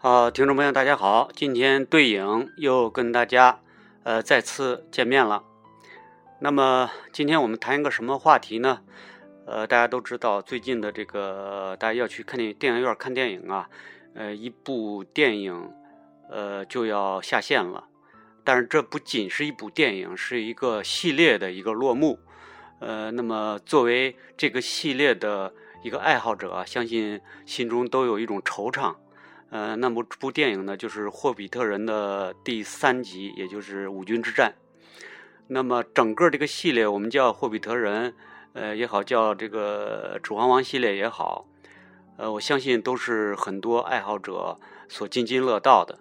好，听众朋友，大家好，今天对影又跟大家呃再次见面了。那么今天我们谈一个什么话题呢？呃，大家都知道最近的这个大家要去看电影电影院看电影啊，呃，一部电影呃就要下线了。但是这不仅是一部电影，是一个系列的一个落幕。呃，那么作为这个系列的一个爱好者，相信心中都有一种惆怅。呃，那么这部电影呢，就是《霍比特人》的第三集，也就是五军之战。那么整个这个系列，我们叫《霍比特人》，呃也好，叫这个《指环王》系列也好，呃，我相信都是很多爱好者所津津乐道的。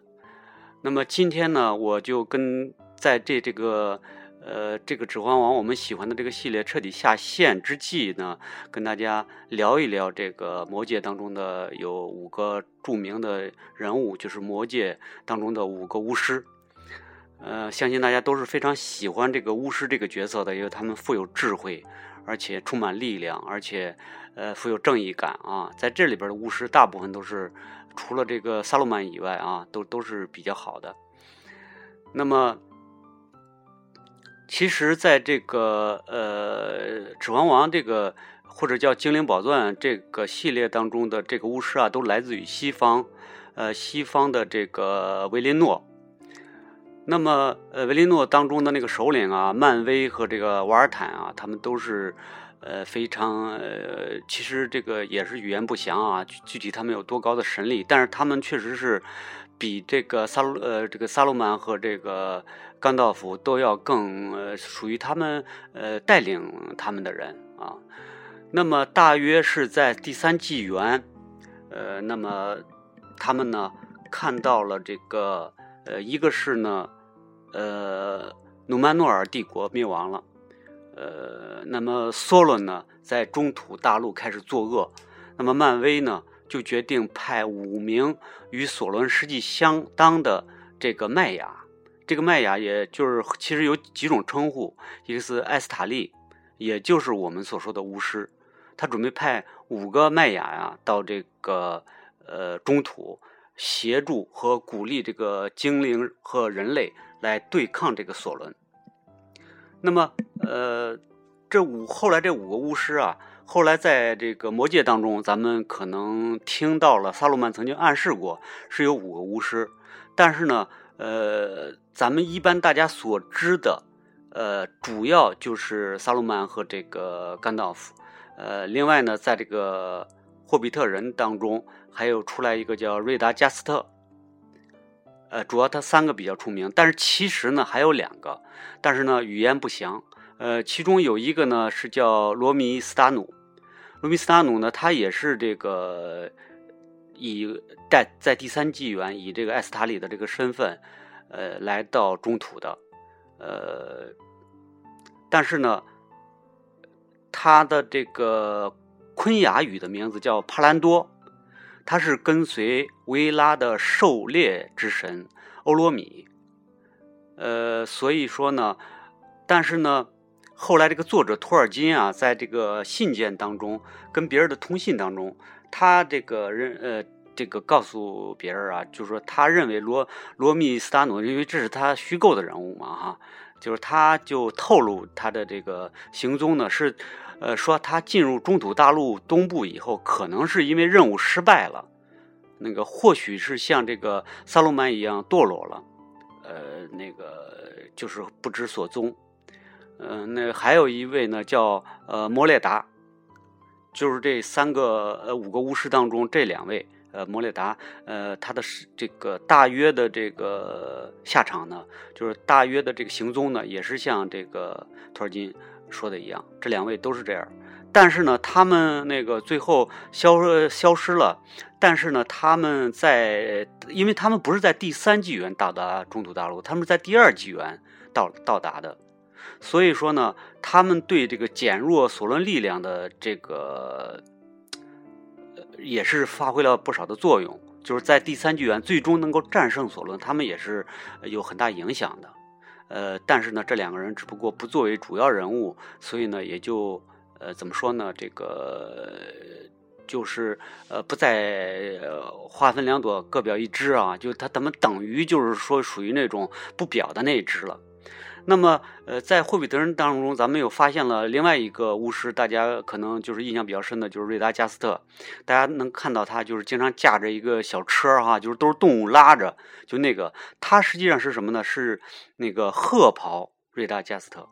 那么今天呢，我就跟在这这个。呃，这个《指环王》我们喜欢的这个系列彻底下线之际呢，跟大家聊一聊这个魔界当中的有五个著名的人物，就是魔界当中的五个巫师。呃，相信大家都是非常喜欢这个巫师这个角色的，因为他们富有智慧，而且充满力量，而且呃富有正义感啊。在这里边的巫师大部分都是除了这个萨鲁曼以外啊，都都是比较好的。那么。其实，在这个呃《指环王》这个或者叫《精灵宝钻》这个系列当中的这个巫师啊，都来自于西方，呃，西方的这个维林诺。那么，呃，维林诺当中的那个首领啊，漫威和这个瓦尔坦啊，他们都是呃非常呃，其实这个也是语言不详啊，具体他们有多高的神力，但是他们确实是。比这个萨鲁呃，这个萨鲁曼和这个甘道夫都要更呃，属于他们呃带领他们的人啊。那么大约是在第三纪元，呃，那么他们呢看到了这个呃，一个是呢，呃，努曼诺尔帝国灭亡了，呃，那么索伦呢在中土大陆开始作恶，那么漫威呢？就决定派五名与索伦实际相当的这个麦雅，这个麦雅也就是其实有几种称呼，一个是艾斯塔利，也就是我们所说的巫师，他准备派五个麦雅呀到这个呃中土，协助和鼓励这个精灵和人类来对抗这个索伦。那么呃这五后来这五个巫师啊。后来，在这个魔界当中，咱们可能听到了萨鲁曼曾经暗示过是有五个巫师，但是呢，呃，咱们一般大家所知的，呃，主要就是萨鲁曼和这个甘道夫，呃，另外呢，在这个霍比特人当中，还有出来一个叫瑞达加斯特，呃，主要他三个比较出名，但是其实呢还有两个，但是呢语言不详，呃，其中有一个呢是叫罗米斯达努。罗米斯达努呢，他也是这个以在在第三纪元以这个艾斯塔里的这个身份，呃，来到中土的，呃，但是呢，他的这个昆雅语的名字叫帕兰多，他是跟随维拉的狩猎之神欧罗米，呃，所以说呢，但是呢。后来，这个作者托尔金啊，在这个信件当中，跟别人的通信当中，他这个人呃，这个告诉别人啊，就是说他认为罗罗密斯达努，因为这是他虚构的人物嘛，哈，就是他就透露他的这个行踪呢，是呃说他进入中土大陆东部以后，可能是因为任务失败了，那个或许是像这个萨鲁曼一样堕落了，呃，那个就是不知所踪。嗯，那还有一位呢，叫呃摩列达，就是这三个呃五个巫师当中这两位，呃摩列达，呃他的这个大约的这个下场呢，就是大约的这个行踪呢，也是像这个托尔金说的一样，这两位都是这样，但是呢，他们那个最后消消失了，但是呢，他们在，因为他们不是在第三纪元到达中土大陆，他们在第二纪元到到达的。所以说呢，他们对这个减弱索伦力量的这个，呃也是发挥了不少的作用。就是在第三纪元最终能够战胜索伦，他们也是有很大影响的。呃，但是呢，这两个人只不过不作为主要人物，所以呢，也就呃怎么说呢？这个就是呃不再划分两朵各表一枝啊，就他他们等于就是说属于那种不表的那一支了。那么，呃，在霍比特人当中，咱们又发现了另外一个巫师，大家可能就是印象比较深的，就是瑞达加斯特。大家能看到他就是经常驾着一个小车哈，就是都是动物拉着，就那个他实际上是什么呢？是那个褐袍瑞达加斯特，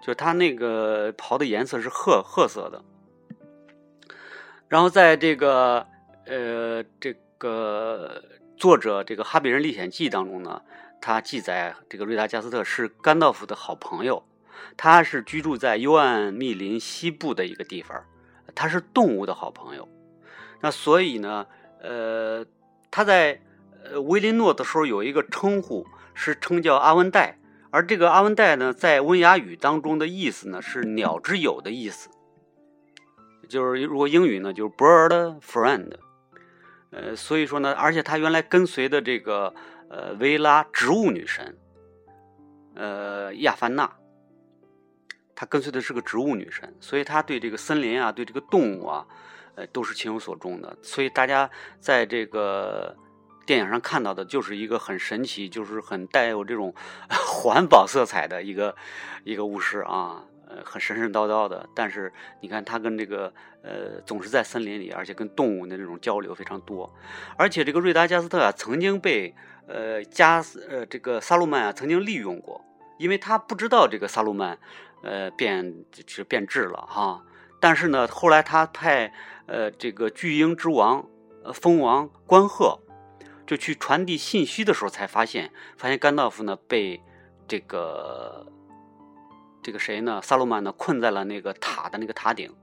就是他那个袍的颜色是褐褐色的。然后在这个呃这个作者这个《哈比人历险记》当中呢。他记载，这个瑞达加斯特是甘道夫的好朋友，他是居住在幽暗密林西部的一个地方，他是动物的好朋友。那所以呢，呃，他在呃维林诺的时候有一个称呼是称叫阿文戴，而这个阿文戴呢，在温雅语当中的意思呢是鸟之友的意思，就是如果英语呢就是 bird friend，呃，所以说呢，而且他原来跟随的这个。呃，维拉植物女神，呃，亚凡娜，她跟随的是个植物女神，所以她对这个森林啊，对这个动物啊，呃，都是情有所钟的。所以大家在这个电影上看到的，就是一个很神奇，就是很带有这种 环保色彩的一个一个巫师啊。很神神叨叨的，但是你看他跟这个呃，总是在森林里，而且跟动物的那种交流非常多。而且这个瑞达加斯特啊，曾经被呃加斯呃这个萨鲁曼啊曾经利用过，因为他不知道这个萨鲁曼呃变是变质了哈。但是呢，后来他派呃这个巨鹰之王呃蜂王关鹤就去传递信息的时候，才发现发现甘道夫呢被这个。这个谁呢？萨鲁曼呢？困在了那个塔的那个塔顶，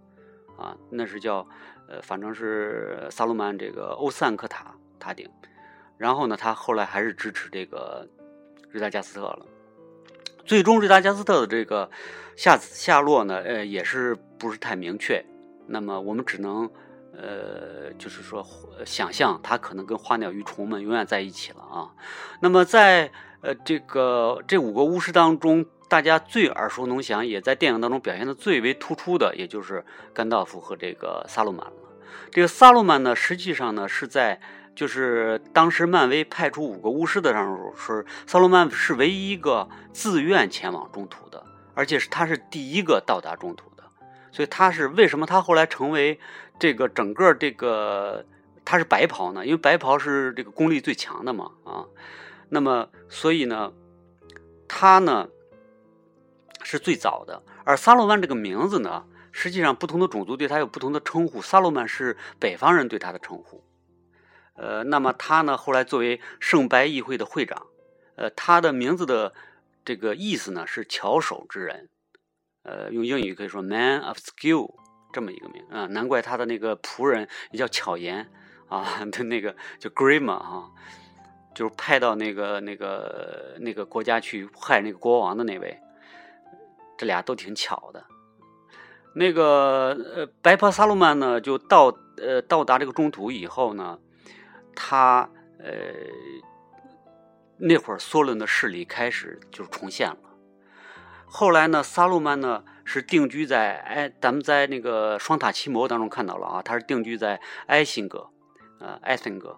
啊，那是叫，呃，反正是萨鲁曼这个欧散克塔塔顶。然后呢，他后来还是支持这个瑞达加斯特了。最终，瑞达加斯特的这个下下落呢，呃，也是不是太明确。那么，我们只能，呃，就是说想象他可能跟花鸟鱼虫们永远在一起了啊。那么，在呃这个这五个巫师当中。大家最耳熟能详，也在电影当中表现的最为突出的，也就是甘道夫和这个萨鲁曼了。这个萨鲁曼呢，实际上呢是在就是当时漫威派出五个巫师的时候，是萨鲁曼是唯一一个自愿前往中土的，而且是他是第一个到达中土的。所以他是为什么他后来成为这个整个这个他是白袍呢？因为白袍是这个功力最强的嘛啊。那么所以呢，他呢。是最早的，而萨洛曼这个名字呢，实际上不同的种族对他有不同的称呼。萨洛曼是北方人对他的称呼，呃，那么他呢，后来作为圣白议会的会长，呃，他的名字的这个意思呢是巧手之人，呃，用英语可以说 man of skill 这么一个名啊，难怪他的那个仆人也叫巧言啊，他 那个叫 Grima 哈，就是派到那个那个那个国家去害那个国王的那位。这俩都挺巧的，那个呃，白袍萨鲁曼呢，就到呃到达这个中土以后呢，他呃那会儿梭伦的势力开始就重现了。后来呢，萨鲁曼呢是定居在哎，咱们在那个双塔奇谋当中看到了啊，他是定居在埃辛格，呃，埃辛格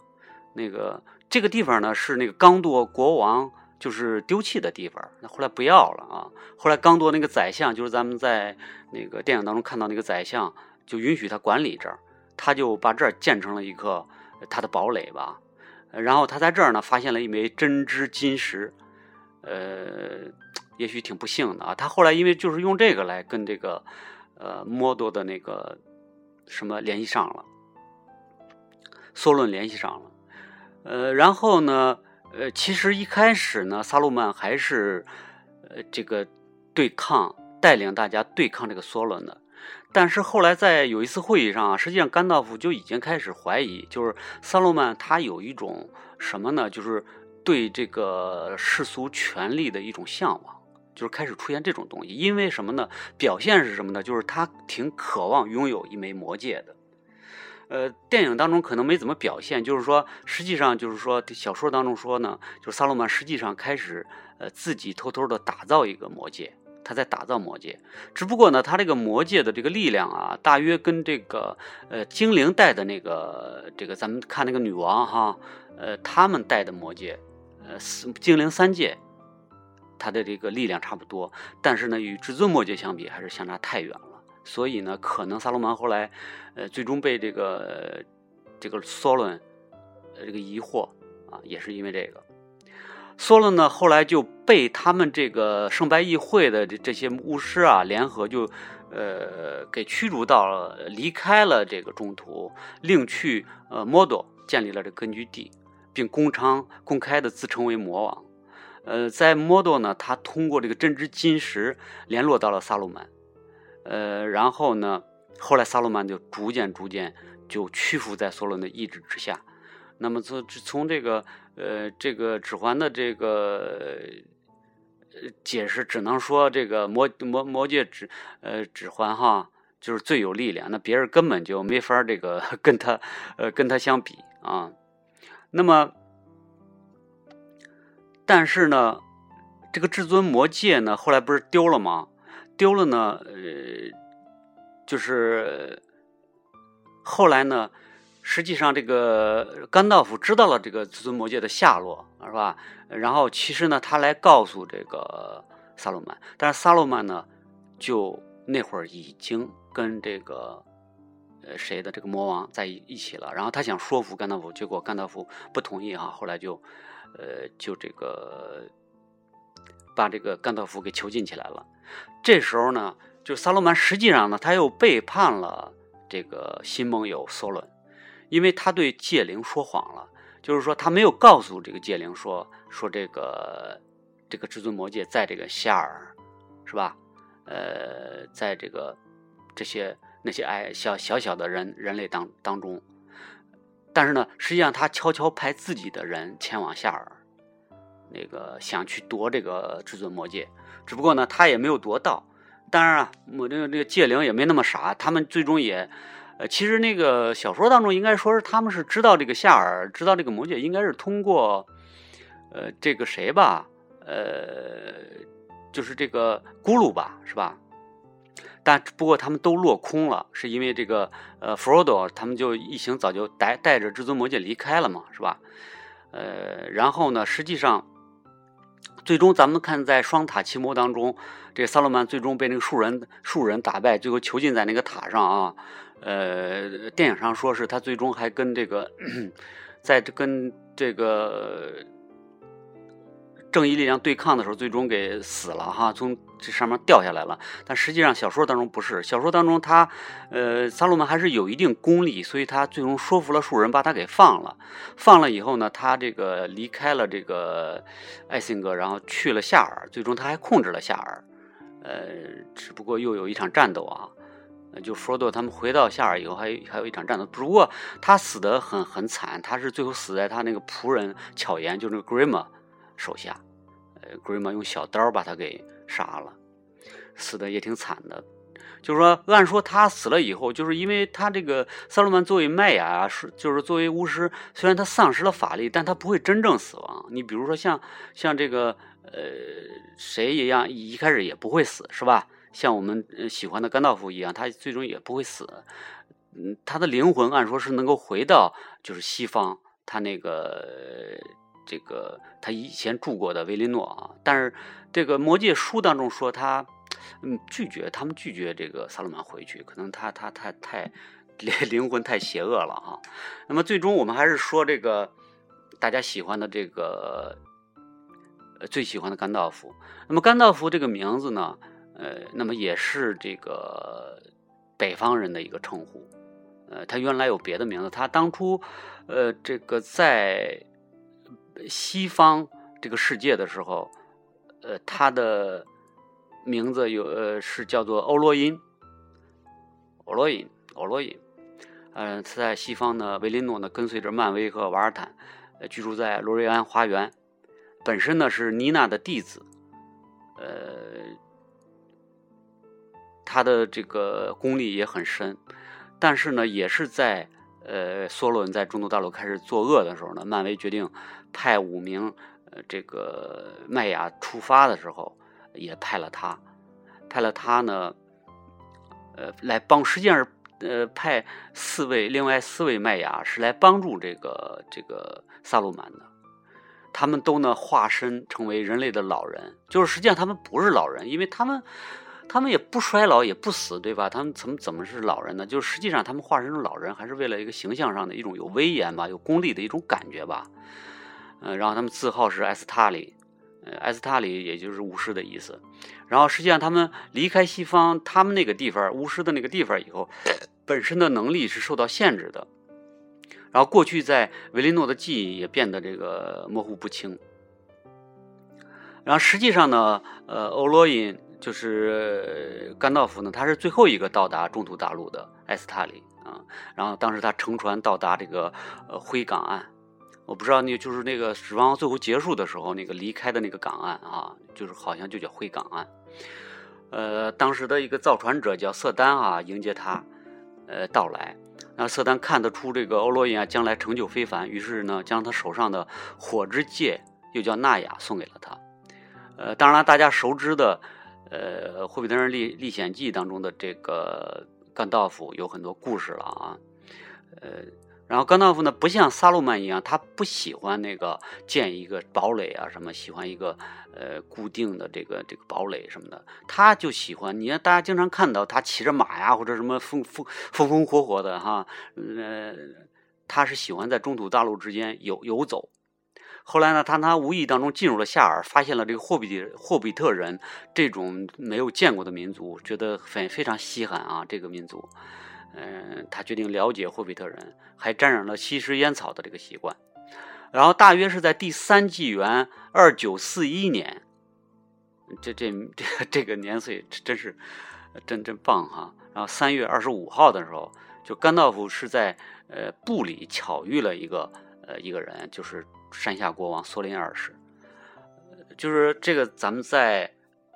那个这个地方呢是那个刚铎国王。就是丢弃的地方，那后来不要了啊。后来刚多那个宰相，就是咱们在那个电影当中看到那个宰相，就允许他管理这儿，他就把这儿建成了一个他的堡垒吧。然后他在这儿呢，发现了一枚真知金石，呃，也许挺不幸的啊。他后来因为就是用这个来跟这个呃摩多的那个什么联系上了，梭伦联系上了，呃，然后呢？呃，其实一开始呢，萨鲁曼还是呃这个对抗带领大家对抗这个梭伦的，但是后来在有一次会议上啊，实际上甘道夫就已经开始怀疑，就是萨鲁曼他有一种什么呢？就是对这个世俗权力的一种向往，就是开始出现这种东西。因为什么呢？表现是什么呢？就是他挺渴望拥有一枚魔戒的。呃，电影当中可能没怎么表现，就是说，实际上就是说，小说当中说呢，就是萨洛曼实际上开始呃自己偷偷的打造一个魔戒，他在打造魔戒。只不过呢，他这个魔戒的这个力量啊，大约跟这个呃精灵带的那个这个咱们看那个女王哈，呃他们带的魔戒，呃精灵三戒，它的这个力量差不多。但是呢，与至尊魔戒相比，还是相差太远了。所以呢，可能萨罗门后来呃最终被这个这个索伦这个疑惑啊，也是因为这个。索伦呢，后来就被他们这个圣白议会的这这些巫师啊联合，就呃给驱逐到了，离开了这个中途，另去呃摩多建立了这根据地，并公昌公开的自称为魔王。呃，在摩多呢，他通过这个真知金石联络到了萨鲁曼，呃，然后呢，后来萨鲁曼就逐渐逐渐就屈服在索伦的意志之下。那么从从这个。呃，这个指环的这个解释，只能说这个魔魔魔戒指呃指环哈，就是最有力量，那别人根本就没法这个 跟他呃跟他相比啊。那么，但是呢，这个至尊魔戒呢，后来不是丢了吗？丢了呢，呃，就是后来呢。实际上，这个甘道夫知道了这个至尊魔戒的下落，是吧？然后其实呢，他来告诉这个萨鲁曼，但是萨鲁曼呢，就那会儿已经跟这个呃谁的这个魔王在一起了。然后他想说服甘道夫，结果甘道夫不同意哈。后来就呃就这个把这个甘道夫给囚禁起来了。这时候呢，就萨鲁曼实际上呢，他又背叛了这个新盟友索伦。因为他对戒灵说谎了，就是说他没有告诉这个戒灵说说这个这个至尊魔戒在这个夏尔，是吧？呃，在这个这些那些矮小小小的人人类当当中，但是呢，实际上他悄悄派自己的人前往夏尔，那个想去夺这个至尊魔戒，只不过呢，他也没有夺到。当然啊，我这个这个戒灵也没那么傻，他们最终也。呃，其实那个小说当中应该说是他们是知道这个夏尔，知道这个魔戒，应该是通过，呃，这个谁吧，呃，就是这个咕噜吧，是吧？但不过他们都落空了，是因为这个呃，弗罗多他们就一行早就带带着至尊魔戒离开了嘛，是吧？呃，然后呢，实际上最终咱们看在双塔奇谋当中，这个萨洛曼最终被那个树人树人打败，最后囚禁在那个塔上啊。呃，电影上说是他最终还跟这个，在跟这个正义力量对抗的时候，最终给死了哈，从这上面掉下来了。但实际上小说当中不是，小说当中他，呃，萨鲁曼还是有一定功力，所以他最终说服了树人把他给放了。放了以后呢，他这个离开了这个艾辛格，然后去了夏尔，最终他还控制了夏尔。呃，只不过又有一场战斗啊。就佛多他们回到夏尔以后，还还有一场战斗，不过他死的很很惨，他是最后死在他那个仆人巧言，就那个 Grima 手下，呃，Grima 用小刀把他给杀了，死的也挺惨的。就是说，按说他死了以后，就是因为他这个萨鲁曼作为麦雅是，就是作为巫师，虽然他丧失了法力，但他不会真正死亡。你比如说像像这个呃谁一样，一开始也不会死，是吧？像我们喜欢的甘道夫一样，他最终也不会死。嗯，他的灵魂按说是能够回到就是西方，他那个这个他以前住过的维林诺啊。但是这个魔戒书当中说他嗯拒绝，他们拒绝这个萨鲁曼回去，可能他他他太 灵魂太邪恶了啊。那么最终我们还是说这个大家喜欢的这个最喜欢的甘道夫。那么甘道夫这个名字呢？呃，那么也是这个北方人的一个称呼，呃，他原来有别的名字，他当初，呃，这个在西方这个世界的时候，呃，他的名字有呃是叫做欧罗因，欧罗因，欧罗因，嗯，在西方呢，维林诺呢跟随着漫威和瓦尔坦，居住在罗瑞安花园，本身呢是妮娜的弟子，呃。他的这个功力也很深，但是呢，也是在呃，索伦在中东大陆开始作恶的时候呢，漫威决定派五名呃这个麦雅出发的时候，也派了他。派了他呢，呃，来帮，实际上是呃派四位，另外四位麦雅是来帮助这个这个萨鲁曼的。他们都呢化身成为人类的老人，就是实际上他们不是老人，因为他们他们也不衰老也不死，对吧？他们怎么怎么是老人呢？就是实际上他们化身成老人，还是为了一个形象上的一种有威严吧，有功力的一种感觉吧。呃，然后他们字号是埃斯塔里。呃，埃斯塔里也就是巫师的意思。然后实际上他们离开西方，他们那个地方巫师的那个地方以后，本身的能力是受到限制的。然后过去在维林诺的记忆也变得这个模糊不清。然后实际上呢，呃，欧罗因就是甘道夫呢，他是最后一个到达中土大陆的埃斯塔里啊。然后当时他乘船到达这个呃灰港岸。我不知道那就是那个《指望最后结束的时候，那个离开的那个港岸啊，就是好像就叫灰港岸。呃，当时的一个造船者叫瑟丹啊，迎接他呃到来。那瑟丹看得出这个欧罗因啊将来成就非凡，于是呢将他手上的火之戒，又叫纳雅，送给了他。呃，当然大家熟知的呃《霍比特人历历险记》当中的这个甘道夫有很多故事了啊，呃。然后甘道夫呢，不像萨鲁曼一样，他不喜欢那个建一个堡垒啊，什么喜欢一个呃固定的这个这个堡垒什么的，他就喜欢。你看大家经常看到他骑着马呀，或者什么风风风风火火的哈，呃，他是喜欢在中土大陆之间游游走。后来呢，他他无意当中进入了夏尔，发现了这个霍比霍比特人这种没有见过的民族，觉得非非常稀罕啊，这个民族。嗯，他决定了解霍比特人，还沾染了吸食烟草的这个习惯。然后大约是在第三纪元二九四一年，这这这这个年岁真是真真棒哈。然后三月二十五号的时候，就甘道夫是在呃布里巧遇了一个呃一个人，就是山下国王索林二世。就是这个咱们在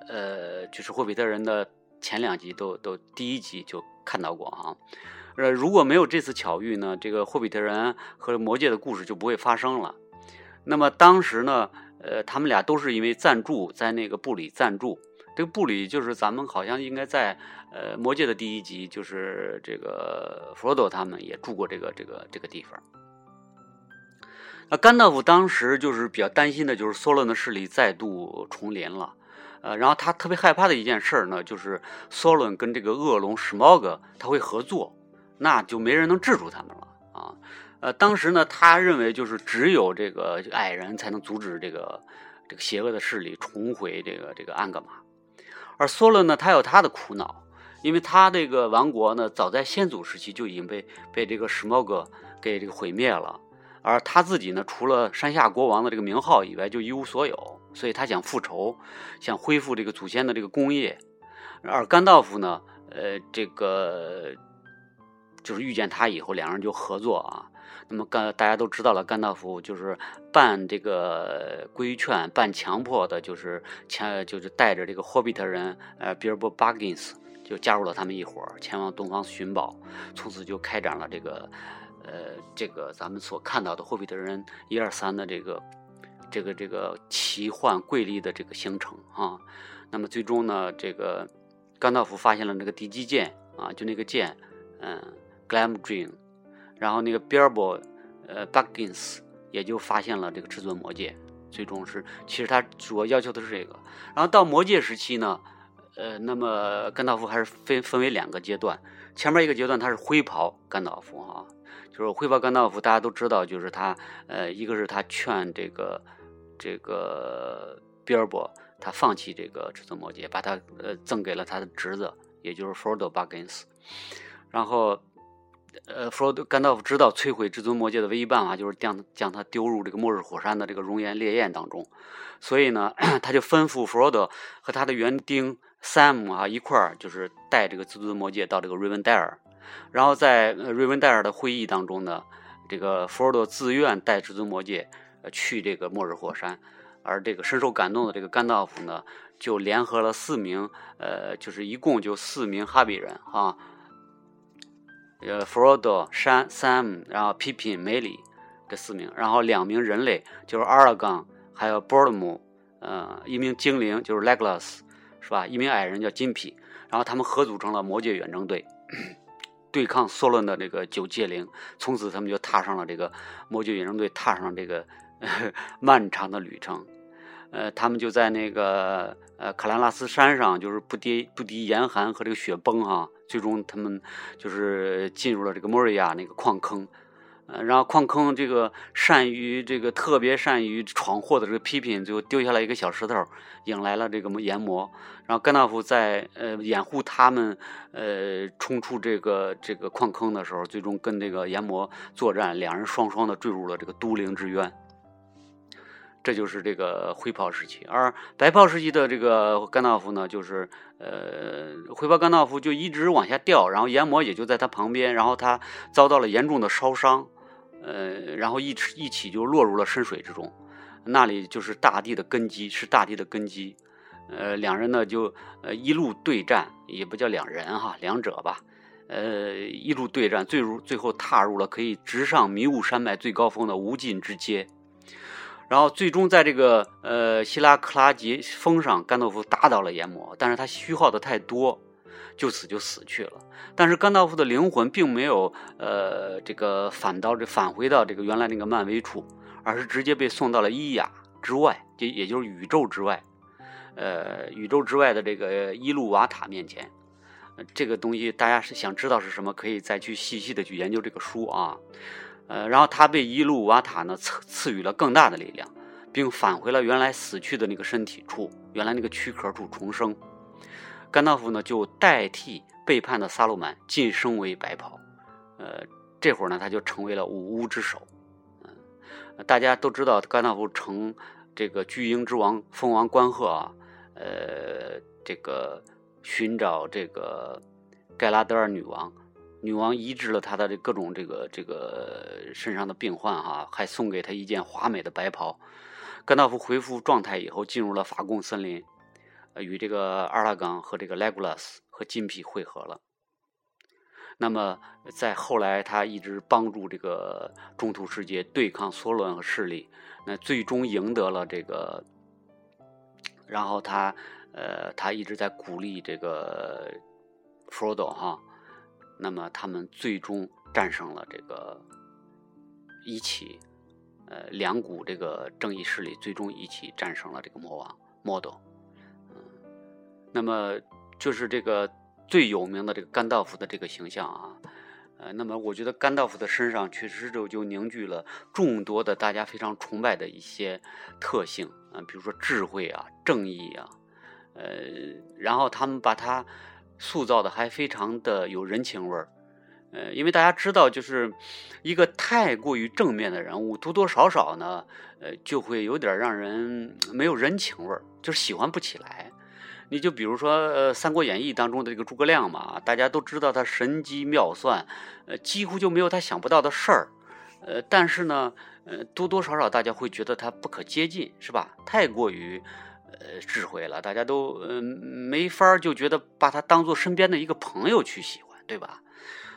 呃就是霍比特人的前两集都都第一集就。看到过啊，呃，如果没有这次巧遇呢，这个霍比特人和魔戒的故事就不会发生了。那么当时呢，呃，他们俩都是因为暂住在那个布里暂住，这个布里就是咱们好像应该在呃魔戒的第一集，就是这个弗罗多他们也住过这个这个这个地方。那甘道夫当时就是比较担心的，就是梭伦的势力再度重临了。呃，然后他特别害怕的一件事呢，就是索伦跟这个恶龙史茂格他会合作，那就没人能制住他们了啊。呃，当时呢，他认为就是只有这个矮人才能阻止这个这个邪恶的势力重回这个这个安格玛，而索伦呢，他有他的苦恼，因为他这个王国呢，早在先祖时期就已经被被这个史茂格给这个毁灭了，而他自己呢，除了山下国王的这个名号以外，就一无所有。所以他想复仇，想恢复这个祖先的这个功业，而甘道夫呢，呃，这个就是遇见他以后，两人就合作啊。那么甘大家都知道了，甘道夫就是半这个规劝、半强迫的，就是前就是带着这个霍比特人，呃，比尔博·巴金斯就加入了他们一伙儿，前往东方寻宝，从此就开展了这个，呃，这个咱们所看到的霍比特人一二三的这个。这个这个奇幻瑰丽的这个行程啊，那么最终呢，这个甘道夫发现了那个敌机剑啊，就那个剑，嗯，Glamdring，然后那个 Beorbo，呃，Baggins 也就发现了这个至尊魔戒，最终是其实他主要要求的是这个。然后到魔戒时期呢，呃，那么甘道夫还是分分为两个阶段，前面一个阶段他是灰袍甘道夫哈，就是灰袍甘道夫，大家都知道，就是他，呃，一个是他劝这个。这个比尔博他放弃这个至尊魔戒，把他呃赠给了他的侄子，也就是弗罗多巴根斯。然后，呃，弗罗多甘道夫知道摧毁至尊魔戒的唯一办法就是将将他丢入这个末日火山的这个熔岩烈焰当中，所以呢，他就吩咐弗罗多和他的园丁 Sam 啊一块儿，就是带这个至尊魔戒到这个瑞文戴尔。然后在瑞文戴尔的会议当中呢，这个弗罗多自愿带至尊魔戒。去这个末日火山，而这个深受感动的这个甘道夫呢，就联合了四名，呃，就是一共就四名哈比人啊，呃，弗罗多、山、Sam，然后皮皮、梅里这四名，然后两名人类就是阿拉冈，还有波尔姆，呃，一名精灵就是 Legolas，是吧？一名矮人叫金皮，然后他们合组成了魔界远征队，对抗索伦的这个九界灵。从此，他们就踏上了这个魔界远征队踏上了这个 漫长的旅程。呃，他们就在那个呃卡兰拉斯山上，就是不敌不敌严寒和这个雪崩哈，最终他们就是进入了这个莫瑞亚那个矿坑。呃，然后矿坑这个善于这个特别善于闯祸的这个批评，最后丢下来一个小石头，引来了这个魔炎魔。然后甘道夫在呃掩护他们呃冲出这个这个矿坑的时候，最终跟这个炎魔作战，两人双双的坠入了这个都灵之渊。这就是这个灰袍时期，而白袍时期的这个甘道夫呢，就是呃灰袍甘道夫就一直往下掉，然后炎魔也就在他旁边，然后他遭到了严重的烧伤。呃，然后一起一起就落入了深水之中，那里就是大地的根基，是大地的根基。呃，两人呢就呃一路对战，也不叫两人哈，两者吧。呃，一路对战，最入最后踏入了可以直上迷雾山脉最高峰的无尽之阶。然后最终在这个呃希拉克拉杰峰上，甘道夫打倒了炎魔，但是他虚耗的太多。就此就死去了，但是甘道夫的灵魂并没有呃这个返到这返回到这个原来那个漫威处，而是直接被送到了伊雅之外，也也就是宇宙之外，呃宇宙之外的这个伊路瓦塔面前。这个东西大家是想知道是什么，可以再去细细的去研究这个书啊。呃，然后他被伊路瓦塔呢赐赐予了更大的力量，并返回了原来死去的那个身体处，原来那个躯壳处重生。甘道夫呢，就代替背叛的萨鲁曼晋升为白袍，呃，这会儿呢，他就成为了五巫之首。嗯，大家都知道甘道夫成这个巨婴之王蜂王关鹤啊，呃，这个寻找这个盖拉德尔女王，女王医治了他的这各种这个这个身上的病患哈，还送给他一件华美的白袍。甘道夫恢复状态以后，进入了法贡森林。与这个阿拉冈和这个莱古拉斯和金皮会合了。那么，在后来，他一直帮助这个中土世界对抗梭伦和势力，那最终赢得了这个。然后他，呃，他一直在鼓励这个弗罗多哈。那么，他们最终战胜了这个一起，呃，两股这个正义势力，最终一起战胜了这个魔王莫多。那么就是这个最有名的这个甘道夫的这个形象啊，呃，那么我觉得甘道夫的身上确实就就凝聚了众多的大家非常崇拜的一些特性啊，比如说智慧啊、正义啊，呃，然后他们把他塑造的还非常的有人情味儿，呃，因为大家知道，就是一个太过于正面的人物，多多少少呢，呃，就会有点让人没有人情味儿，就是喜欢不起来。你就比如说，呃，《三国演义》当中的这个诸葛亮嘛，大家都知道他神机妙算，呃，几乎就没有他想不到的事儿，呃，但是呢，呃，多多少少大家会觉得他不可接近，是吧？太过于，呃，智慧了，大家都，呃，没法就觉得把他当做身边的一个朋友去喜欢，对吧？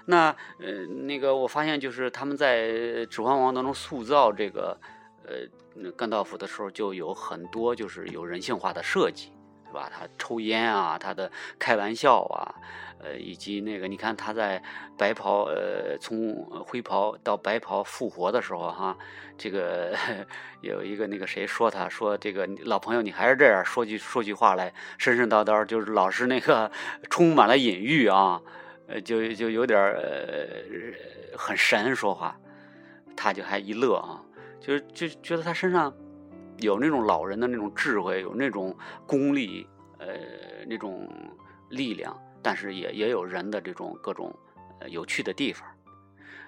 那，呃，那个我发现就是他们在《指环王》当中塑造这个，呃，甘道夫的时候，就有很多就是有人性化的设计。是吧？他抽烟啊，他的开玩笑啊，呃，以及那个，你看他在白袍，呃，从灰袍到白袍复活的时候，哈，这个 有一个那个谁说他说这个老朋友，你还是这样说句说句话来，神神叨叨，就是老是那个充满了隐喻啊，呃，就就有点呃很神说话，他就还一乐啊，就就觉得他身上。有那种老人的那种智慧，有那种功力，呃，那种力量，但是也也有人的这种各种有趣的地方。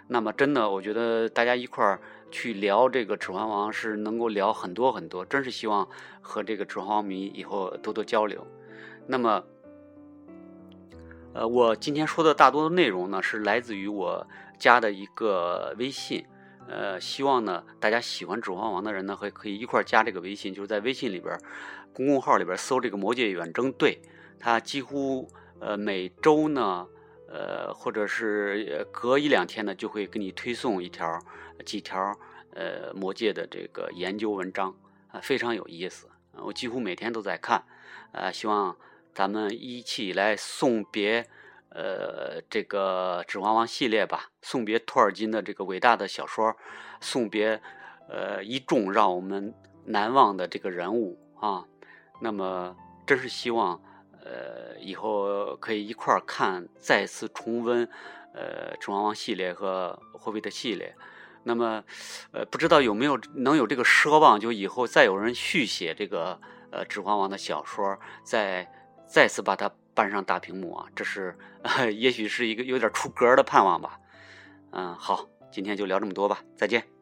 那么，真的，我觉得大家一块儿去聊这个《指环王》，是能够聊很多很多。真是希望和这个《指环王》迷以后多多交流。那么，呃，我今天说的大多的内容呢，是来自于我加的一个微信。呃，希望呢，大家喜欢《指环王》的人呢，会可以一块加这个微信，就是在微信里边公共号里边搜这个“魔界远征队”，他几乎呃每周呢，呃或者是隔一两天呢，就会给你推送一条、几条呃魔界的这个研究文章啊，非常有意思。我几乎每天都在看，呃，希望咱们一起来送别，呃，这个《指环王》系列吧，送别托尔金的这个伟大的小说，送别，呃，一众让我们难忘的这个人物啊。那么，真是希望，呃，以后可以一块儿看，再次重温，呃，《指环王》系列和《霍比特》系列。那么，呃，不知道有没有能有这个奢望，就以后再有人续写这个呃《指环王》的小说，再再次把它搬上大屏幕啊，这是 也许是一个有点出格的盼望吧。嗯，好，今天就聊这么多吧，再见。